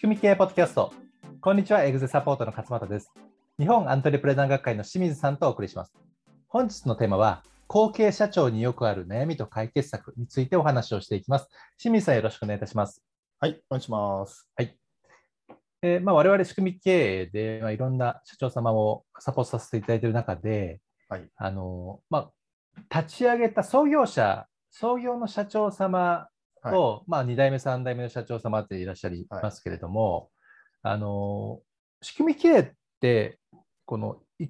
仕組み系ポッドキャスト。こんにちは、エグゼサポートの勝俣です。日本アントレプレナー学会の清水さんとお送りします。本日のテーマは、後継社長によくある悩みと解決策についてお話をしていきます。清水さん、よろしくお願いいたします。はい、お願いします。えーまあ、我々仕組み経営で、まあ、いろんな社長様をサポートさせていただいている中で、はいあのまあ、立ち上げた創業者、創業の社長様はい。と、まあ、2代目、3代目の社長様っていらっしゃいますけれども、あの仕組み経営って、このい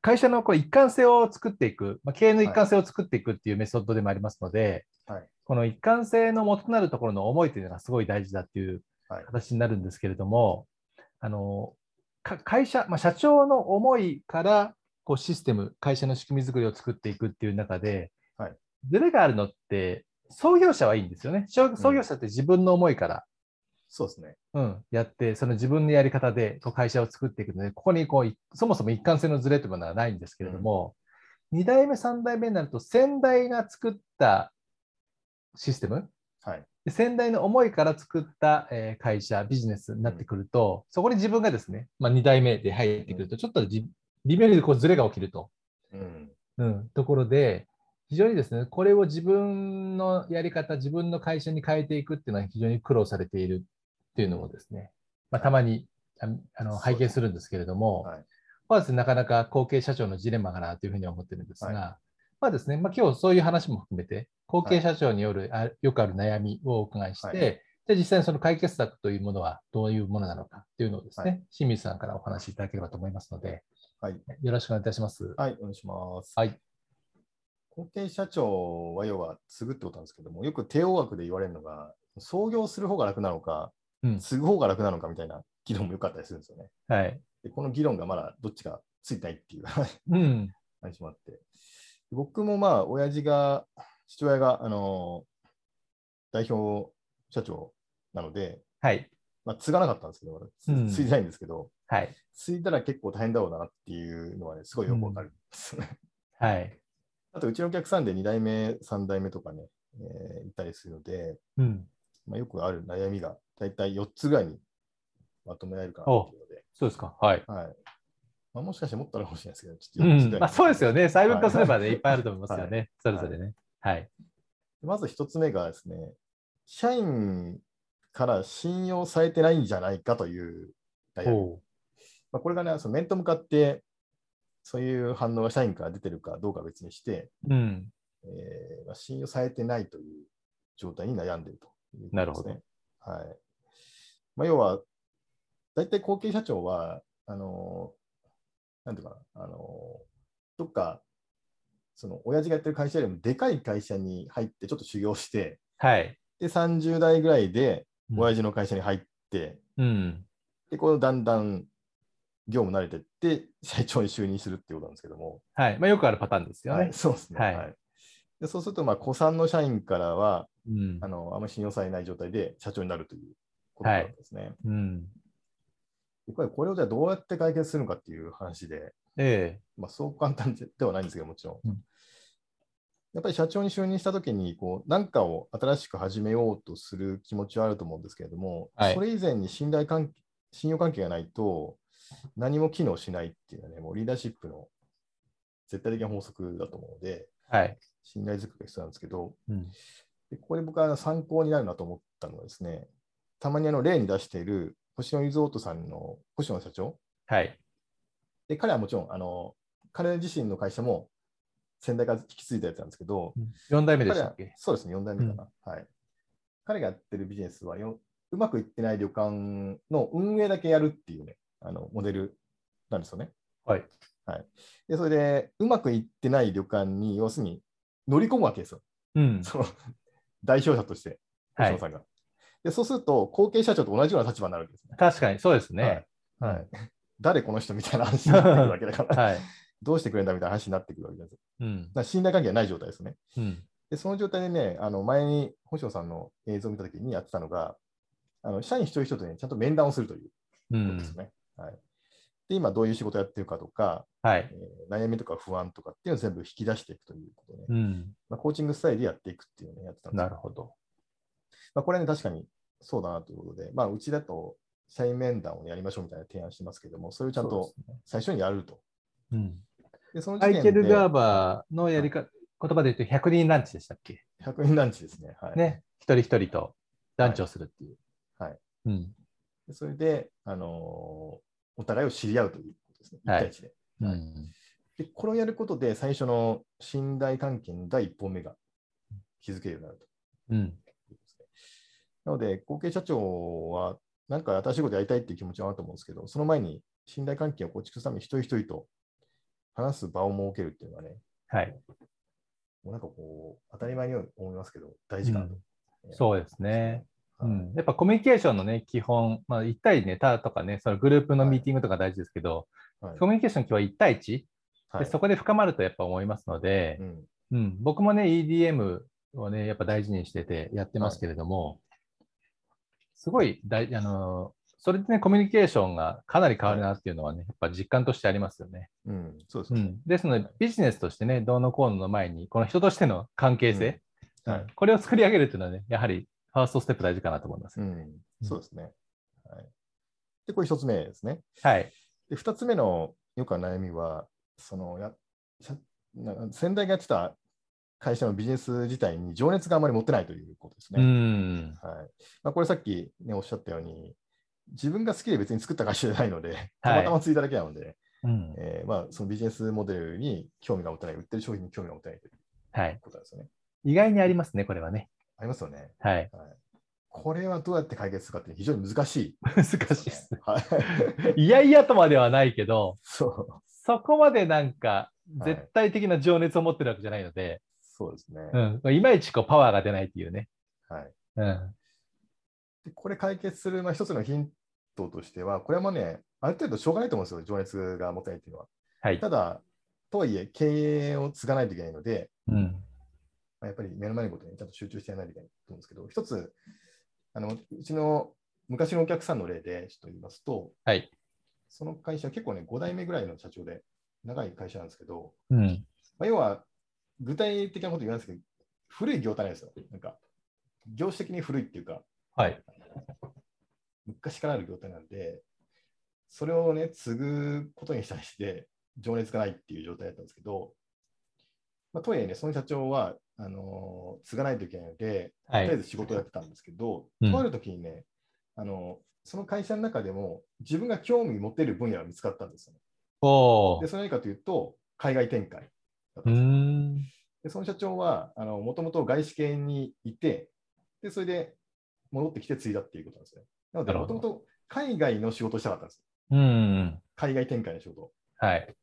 会社のこう一貫性を作っていく、まあ、経営の一貫性を作っていくっていうメソッドでもありますので、はい。この一貫性の元となるところの思いというのがすごい大事だっていうはい。形になるんですけれども、あのか会社、まあ、社長の思いからこうシステム、会社の仕組み作りを作っていくっていう中で、はい。ズレがあるのって、創業者はいいんですよね。創創業者って自分の思いから、そうですね。うんやって、その自分のやり方でこう会社を作っていくので、ここにこういそもそも一貫性のズレというものはないんですけれども、2代目、3代目になると、先代が作ったシステム、はい。で先代の思いから作った、えー会社、ビジネスになってくると、そこに自分がですね、まあ、2代目で入ってくると、ちょっとじ微妙にこうズレが起きると、うん。うん、ところで、非常にですね、これを自分のやり方、自分の会社に変えていくっていうのは非常に苦労されているっていうのもですね、まあ、たまにああの拝見するんですけれども、はいまあですね、なかなか後継社長のジレンマかなというふうには思ってるんですが、はいまあですね、まあ、今日そういう話も含めて、後継社長による、あよくある悩みをお伺いして、はいじゃあ実際にその解決策というものはどういうものなのかっていうのをですね、はい清水さんからお話しいただければと思いますので、はい。よろしくお願いいたします。はい、お願いします。はい。後継社長は要は継ぐってことなんですけども、よく帝王学で言われるのが、創業する方が楽なのか、うん継ぐ方が楽なのかみたいな議論もよかったりするんですよね。はい。でこの議論がまだどっちかついてないっていううん。話もあって。僕もまあ、親父が、父親が、あの代表社長なので、はい。まあ、継がなかったんですけど、継いでないんですけど、はい。継いだら結構大変だろうなっていうのはね、すごいよくわかるんですよね。はい。あと、うちのお客さんで2代目、3代目とかね、えーいたりするので、うん。まあ、よくある悩みが大体4つぐらいにまとめられるかなっていうので、そうですか。はい。はいまあ、もしかしてもっとあるかもしれないですけど、ちうょっと4つぐらいん。まあ、そうですよね。細分化すればね、は いいっぱいあると思いますよね。はいそれぞれね。はい。まず1つ目がですね、社員から信用されてないんじゃないかという悩み。ほまあ、これがね、その面と向かって、そういう反応が社員から出てるかどうかは別にして、う。うん。えーまあ、信用されてないという状態に悩んでいるというね。なるほどはいまあ、要は、大体後継社長は、あのなんていうかな、あのどっか、その親父がやってる会社よりもでかい会社に入ってちょっと修行して、はい。で、30代ぐらいでうん親父の会社に入って、うん。で、こうだんだん業務慣れてって、社長に就任するっていうことなんですけども、はい。まあ、よくあるパターンですよねはい。そうですね。はいでそうすると、まあ、古参の社員からは、うんあ。のあんまり信用されない状態で社長になるということなんですね。うん。でこれこれをじゃあどうやって解決するのかっていう話で、えまあ、そう簡単ではないんですけど、もちろん。うんやっぱり社長に就任したときにこう、何かを新しく始めようとする気持ちはあると思うんですけれども、はいそれ以前に信頼関係信用関係がないと、何も機能しないっていうのはね、もうリーダーシップの絶対的な法則だと思うので、えはい。信頼づくが必要なんですけど、うん。でここで僕は参考になるなと思ったのはですね、たまにあの例に出している星野リゾートさんの星野社長。はい。で、彼はもちろん、あの彼自身の会社も先代から引き継いだやつなんですけど、4代目でしたっけ？そうですね、4代目かな、はい。彼がやってるビジネスはようまくいってない旅館の運営だけやるっていうね、あのモデルなんですよね。はい。で、それで、うまくいってない旅館に、要するに乗り込むわけですよ。うん。その代表者として、はいさんが。で、そうすると、後継社長と同じような立場になるわけですね。確かに、そうですね。はいはい、誰この人みたいな話になってくるわけだから、はい。どうしてくれるんだみたいな話になってくるわけです。うん。ら信頼関係がない状態ですね。うん。で、その状態でね、あの前に星野さんの映像を見たときにやってたのが、あの社員一人一人とね、ちゃんと面談をするといううことんです。ね。はい、で、今どういう仕事をやってるかとか、はい。えー悩みとか不安とかっていうのを全部引き出していくということで、うん。まあ、コーチングスタイルでやっていくっていうのをやってたんですよなるほど。まあ、これね、確かにそうだなということで、まあ、うちだと社員面談をやりましょうみたいな提案してますけども、それをちゃんと最初にやると。うんで、そのマイケル・ガーバーのやりか、言葉で言うと100人ランチでしたっけ？100人ランチですね。はい。ね。一人一人とランチをするっていう。はい。うん。でそれで、あのーお互いを知り合うということですね。1はい対1で。はいうん。で、これをやることで、最初の信頼関係の第一本目が築けるようになるとうん。なので、後継社長は、なんか新しいことやりたいっていう気持ちはあると思うんですけど、その前に信頼関係を構築するために一人一人と話す場を設けるっていうのはね、はい。もうなんかこう、当たり前に思いますけど、大事かなと。そうですね。うはいん、やっぱコミュニケーションのね、基本、まあ、1対ネタとかね、そのグループのミーティングとか大事ですけど、はい。コミュニケーションの基本は1対1、はい。でそこで深まるとやっぱ思いますのでう、ん。うん。僕もね、EDM をね、やっぱ大事にしててやってますけれども、すごい大あの、それでね、コミュニケーションがかなり変わるなっていうのはね、やっぱ実感としてありますよね。うん、そうですね。うん、ですので、ビジネスとしてね、どうのこうのの前に、この人としての関係性、うん。はい。うんこれを作り上げるっていうのはね、やはりファーストステップ大事かなと思います。うん、そうですね。はい、で、これ一つ目ですね。はい。で、二つ目のよくある悩みは、そのや先代がやってた会社のビジネス自体に情熱があまり持ってないということですうね。ん。はいまあ、これさっき、ね、おっしゃったように、自分が好きで別に作った会社じゃないので、たまたまついただけなので、うん。えーまあ、そのビジネスモデルに興味が持てない、売ってる商品に興味が持てないというはい。ことですよね。意外にありますね、これはね。ありますよね。はい。はい、これはどうやって解決するかって非常に難しい難しいでです。はい。いやいやとまではないけど、そう。そこまでなんか、はい絶対的な情熱を持ってるわけじゃないので、そうですね。うん。いまいちこうパワーが出ないっていうね。はい。うん。でこれ解決する、まあ、一つのヒントとしては、これはもうね、ある程度しょうがないと思うんですよ、情熱が持てないっていうのは。はい。ただ、とはいえ、経営を継がないといけないので、うん。まあ、やっぱり目の前のことにちゃんと集中してやらないといけないと思うんですけど、一つ、あのうちの昔のお客さんの例でちょっと言いますと、はい。その会社、結構ね、5代目ぐらいの社長で、長い会社なんですけど、うん。まあ、要は、具体的なこと言わないですけど、古い業態なんですよ。なんか、業種的に古いっていうか、はい。昔からある業態なんで、それをね、継ぐことに対して情熱がないっていう状態だったんですけど、まあ、とはいえね、その社長は、あのー継がないといけないので、はい。とりあえず仕事をやってたんですけど、うんとある時にね、あのその会社の中でも自分が興味持てる分野が見つかったんですよね。で、それ何かというと、海外展開だったうんです。で、その社長は、もともと外資系にいて、で、それで戻ってきて継いだっていうことなんですね。なので、もともと海外の仕事をしたかったんです。うん。海外展開の仕事。はい。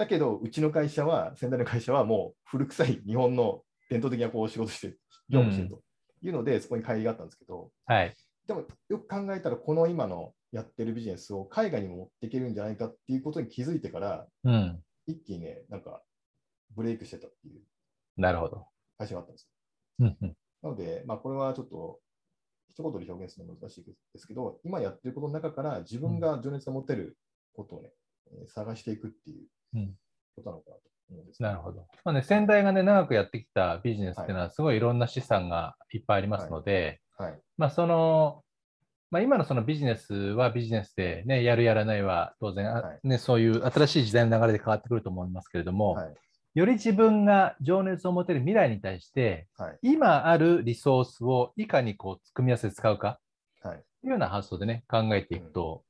だけど、うちの会社は、先代の会社はもう古臭い日本の伝統的なこう仕事して、業務してるというので、そこに帰りがあったんですけど、はい。でもよく考えたら、この今のやってるビジネスを海外にも持っていけるんじゃないかっていうことに気づいてから、うん。一気にね、なんかブレイクしてたっていうなるほど。会社があったんです。うんうん。なので、まあ、これはちょっと一言で表現するのは難しいですけど、今やってることの中から自分が情熱を持てることをね、えー探していくっていううんことなのかなと思うんですね、なるほど。まあね、先代がね、長くやってきたビジネスっていうのは、すごいいろんな資産がいっぱいありますので、はい。まあ、その、まあ、今のそのビジネスはビジネスで、ね、やるやらないは当然、あはいね、そういう新しい時代の流れで変わってくると思いますけれども、はい。より自分が情熱を持てる未来に対して、はい。今あるリソースをいかにこう組み合わせて使うかはい。というような発想でね、考えていくと、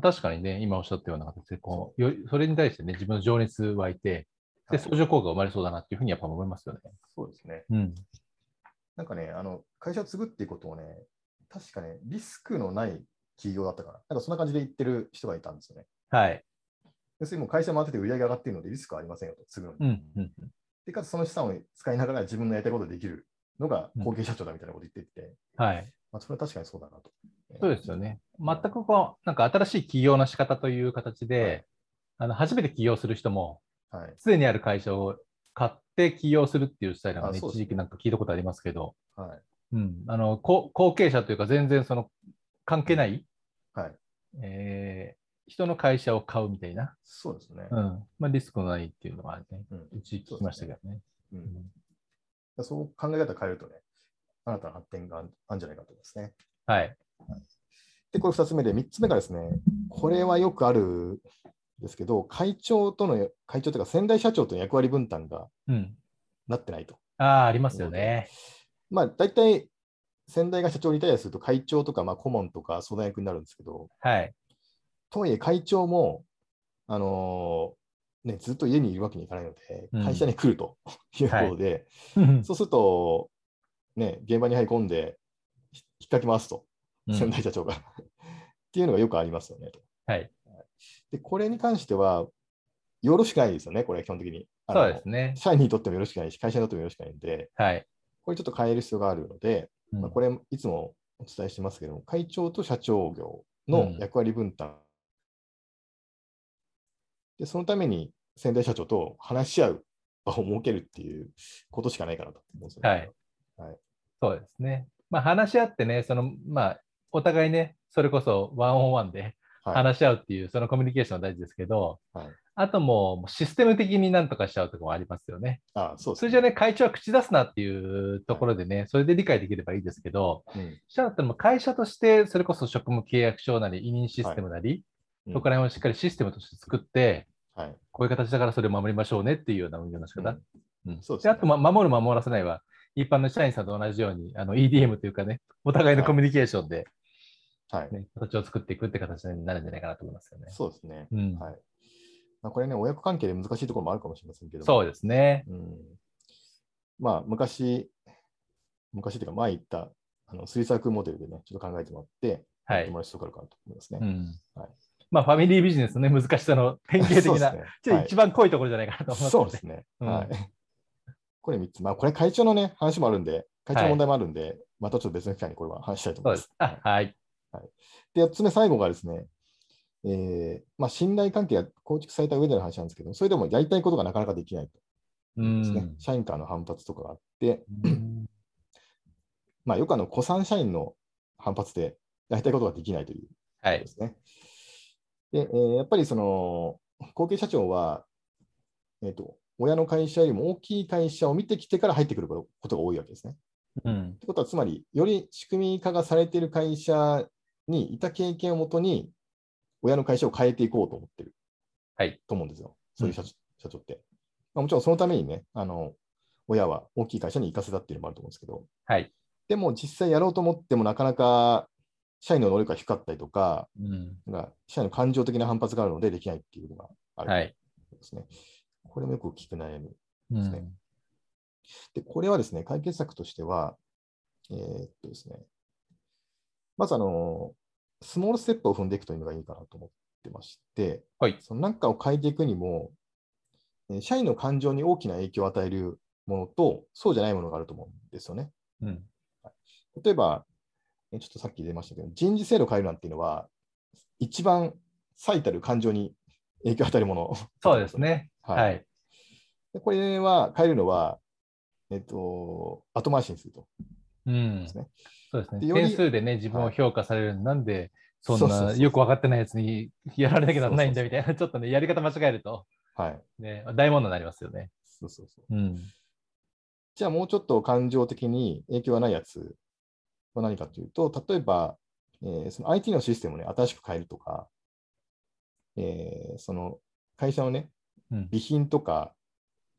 確かにね、今おっしゃったような形でこうそれに対してね、自分の情熱湧いて、で、はい相乗効果が生まれそうだなっていうふうにやっぱ思いますよね。そうですね。うん。なんかね、あの会社を継ぐっていうことをね、確かね、リスクのない企業だったかな。なんかそんな感じで言ってる人がいたんですよね。はい。要するにもう会社回ってて売り上げ上がっているのでリスクはありませんよと、継ぐのに。うん。うん。で、かつその資産を使いながら自分のやりたいことができるのがうん後継社長だみたいなこと言ってて、はい。まあ、それは確かにそうだなと。そうですよね。全くこう、なんか新しい起業の仕方という形で、はいあの初めて起業する人も、はい。すでにある会社を買って起業するっていうスタイルが、ね、一時期なんか聞いたことありますけど、はい。うん、あの後後継者というか、全然その関係ない、はい。えー人の会社を買うみたいな、そうですね。うんまあ、リスクのないっていうのはね、うん一時聞きましたけどね。うんうんそう考え方変えるとね、新たな発展があるんじゃないかと思いますね。はい。で、これ2つ目で、3つ目がですね、これはよくあるんですけど、会長との、会長というか、先代社長との役割分担がうん。なってないと。ああ、ありますよね。まあ、大体、先代が社長にリタイアすると、会長とか、まあ、顧問とか相談役になるんですけど、はい。とはいえ、会長も、あのーね、ずっと家にいるわけにいかないのでうん、会社に来ると いうことで、うんそうすると、ね、現場に入り込んで、ひ引っかき回すと、先代社長が。っていうのがよくありますよねと。はい。で、これに関しては、よろしくないですよね、これ、基本的に。そうですね。社員にとってもよろしくないし、会社にとってもよろしくないんで、はい。これちょっと変える必要があるので、うんまあ、これ、いつもお伝えしてますけども、会長と社長業の役割分担。で、そのために先代社長と話し合う場を設けるっていうことしかないかなと思うんですよね。はい。はいそうですね。まあ、話し合ってね、その、まあ、お互いね、それこそワンオンワンではい。話し合うっていう、そのコミュニケーションは大事ですけど、はい。あともうシステム的になんとかしちゃうところもありますよね。あそうです通常ね、会長は口出すなっていうところでね、それで理解できればいいですけど、うん。したらっても会社として、それこそ職務契約書なり、委任システムなり、うん。そこら辺をしっかりシステムとして作って、はい。こういう形だからそれを守りましょうねっていうような運用の仕方。うん。そうですね。あと、ま、守る、守らせないは、一般の社員さんと同じように、あの EDM というかね、お互いのコミュニケーションで、はい。ね形を作っていくって形になるんじゃないかなと思いますよね。そうですね。うんはい。まあ、これね、親子関係で難しいところもあるかもしれませんけどもそうですね。うんまあ、昔、昔というか、前言った、あの、スリーサークルモデルでね、ちょっと考えてもらって、はいやってもらう必要があるかなと思いますね。うんはいまあ、ファミリービジネスの、ね、難しさの典型的な、ねちょっと一番濃いところじゃないかなと思いますそうですね。うんはい。これ3つ。まあ、これ会長のね、話もあるんで、会長の問題もあるんで、またちょっと別の機会にこれは話したいと思います。。そうですあ、はい。で、4つ目、最後がですね、えーまあ、信頼関係が構築された上での話なんですけど、それでもやりたいことがなかなかできないとうですね。ん。社員からの反発とかがあって、うん まあ、よくあの、古参社員の反発でやりたいことができないというはい。ですね。で、えーやっぱりその、後継社長は、えっ、と、親の会社よりも大きい会社を見てきてから入ってくることが多いわけですね。うんということは、つまり、より仕組み化がされている会社にいた経験をもとに、親の会社を変えていこうと思ってるはい。と思うんですよ。そういう社,、社長って。まあ、もちろんそのためにね、あの、親は大きい会社に行かせたっていうのもあると思うんですけど、はい。でも実際やろうと思ってもなかなか社員の能力が低かったりとか、うん。か社員の感情的な反発があるのでできないっていうのがあるはい。ですね。これもよく聞く悩み。うんねで、これはですね、解決策としては、えーっとですね、まずあの、スモールステップを踏んでいくというのがいいかなと思ってまして、はい。その何かを変えていくにも、えー社員の感情に大きな影響を与えるものと、そうじゃないものがあると思うんですよね。うん。例えば、えーちょっとさっき出ましたけど、人事制度を変えるなんていうのは、一番最たる感情に影響を与えるもの。そうです。ね。はいはい。でこれは変えるのは、えっと、後回しにすると。うんですね。そうですね。点数でね、自分を評価されるのなんで、そんなよく分かってないやつに やられなきゃならないんだみたいな、ちょっとね、やり方間違えると、はい。ね、大問題になりますよね。そうそうそう。うん。じゃあもうちょっと感情的に影響がないやつは何かというと、例えば、えーその IT のシステムをね、新しく変えるとか、えーその会社のね、うん。備品とか、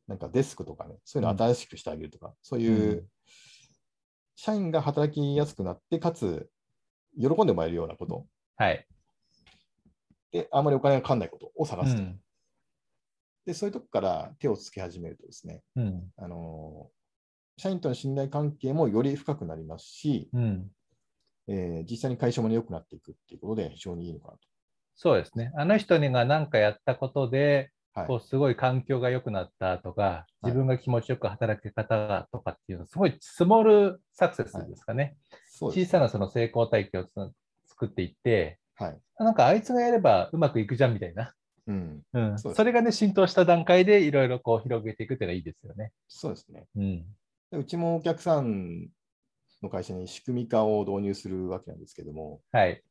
なんかデスクとかね、そういうのを新しくしてあげるとか、そういう、うん社員が働きやすくなって、かつ、喜んでもらえるようなことはい。で、あまりお金がかかんないことを探すと。うん。で、そういうとこから手をつけ始めるとですね、うん。あのー社員との信頼関係もより深くなりますし、うん。えー実際に会社も良くなっていくっていうことで非常にいいのかそうですね。あの人にが何かやったことで、こうすごい環境が良くなったとか、自分が気持ちよく働き方がとかっていうの、すごいスモールサクセスですかね。そうです小さなその成功体験をつ作っていって、はい。なんかあいつがやればうまくいくじゃんみたいな。うん。うん、それがね、浸透した段階でいろいろこう広げていくっていうのはいいですよね。そうですね。うん。でうちもお客さんの会社に仕組み化を導入するわけなんですけども、はい。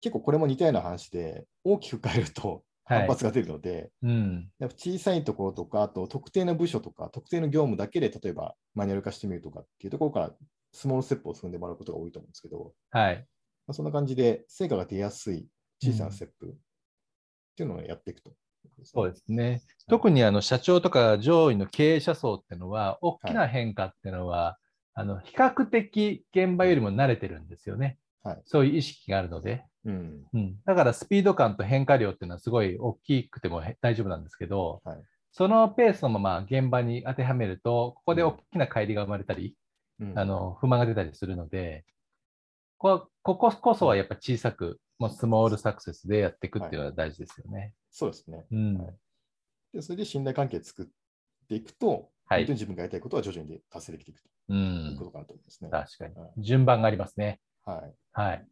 結構これも似たような話で、大きく変えるとはい反発が出るので、うん。やっぱ小さいところとか、あと特定の部署とか、特定の業務だけで、例えばマニュアル化してみるとかっていうところから、スモールステップを進んでもらうことが多いと思うんですけど、はい。まあ、そんな感じで成果が出やすい小さなステップっていうのをやっていくと。そうですね。特にあの社長とか上位の経営者層っていうのは、大きな変化っていうのは、あの比較的現場よりも慣れてるんですよね。はいそういう意識があるので。うん。うん、だからスピード感と変化量っていうのはすごい大きくてもへ大丈夫なんですけど、はいそのペースのまま現場に当てはめると、ここで大きな乖離が生まれたり、うんあの不満が出たりするので、ここここそはやっぱ小さく、もうスモールサクセスでやっていくっていうのは大事ですよね。そうですね。うんはいで、それで信頼関係作っていくと、はい本当に自分がやりたいことは徐々に達成できていくうというんことかなと思いますね。確かにはい。順番がありますね。はい。はい。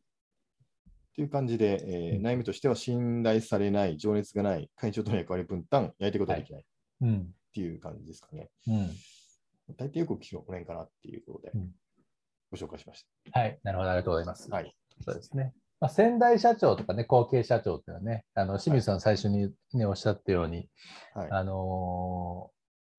という感じで、えーうん悩みとしては信頼されない、情熱がない、会長との役割分担、やりたいことができないっうん。ていう感じですかね。うん。大体よく聞くのこの辺かなっていうことでうんご紹介しましはい。なるほど。ありがとうございます。た。はい。そうですね。まあ、先代社長とかね、後継社長っていうのはね、あの清水さん最初に、ねおっしゃったように、はい。あのー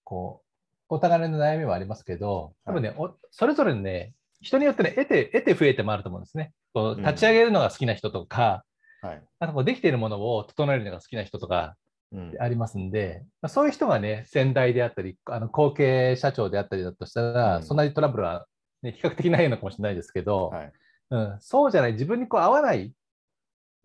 こう、お互いの悩みもありますけど、多分ね、おそれぞれね、人によってね、得て、得て増えてもあると思うんですね。こううん立ち上げるのが好きな人とか、はい。あとこうできているものを整えるのが好きな人とかうんありますんで、まあ、そういう人がね、先代であったり、あの後継社長であったりだとしたら、うんそんなにトラブルは、ね、比較的ないのかもしれないですけど、はい。うん、そうじゃない、自分にこう合わない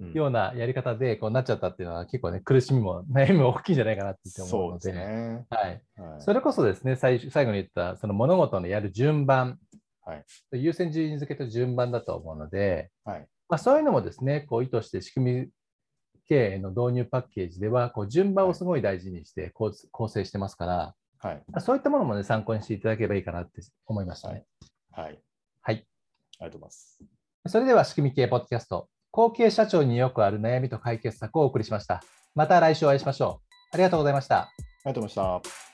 うんようなやり方でこうなっちゃったっていうのは結構ね、苦しみも悩みも大きいんじゃないかなって思うので、すね。はい、はい。それこそですね、最初最後に言ったその物事のやる順番、はい優先順位付けと順番だと思うので、はい。まあ、そういうのもですね、こう意図して仕組み経営の導入パッケージでは、こう順番をすごい大事にして構成してますから、はい。まあそういったものもね、参考にしていただければいいかなって思いましたね。はい。はい。ありがとうございます。それでは仕組み系ポッドキャスト、後継社長によくある悩みと解決策をお送りしました。また来週お会いしましょう。ありがとうございました。ありがとうございました。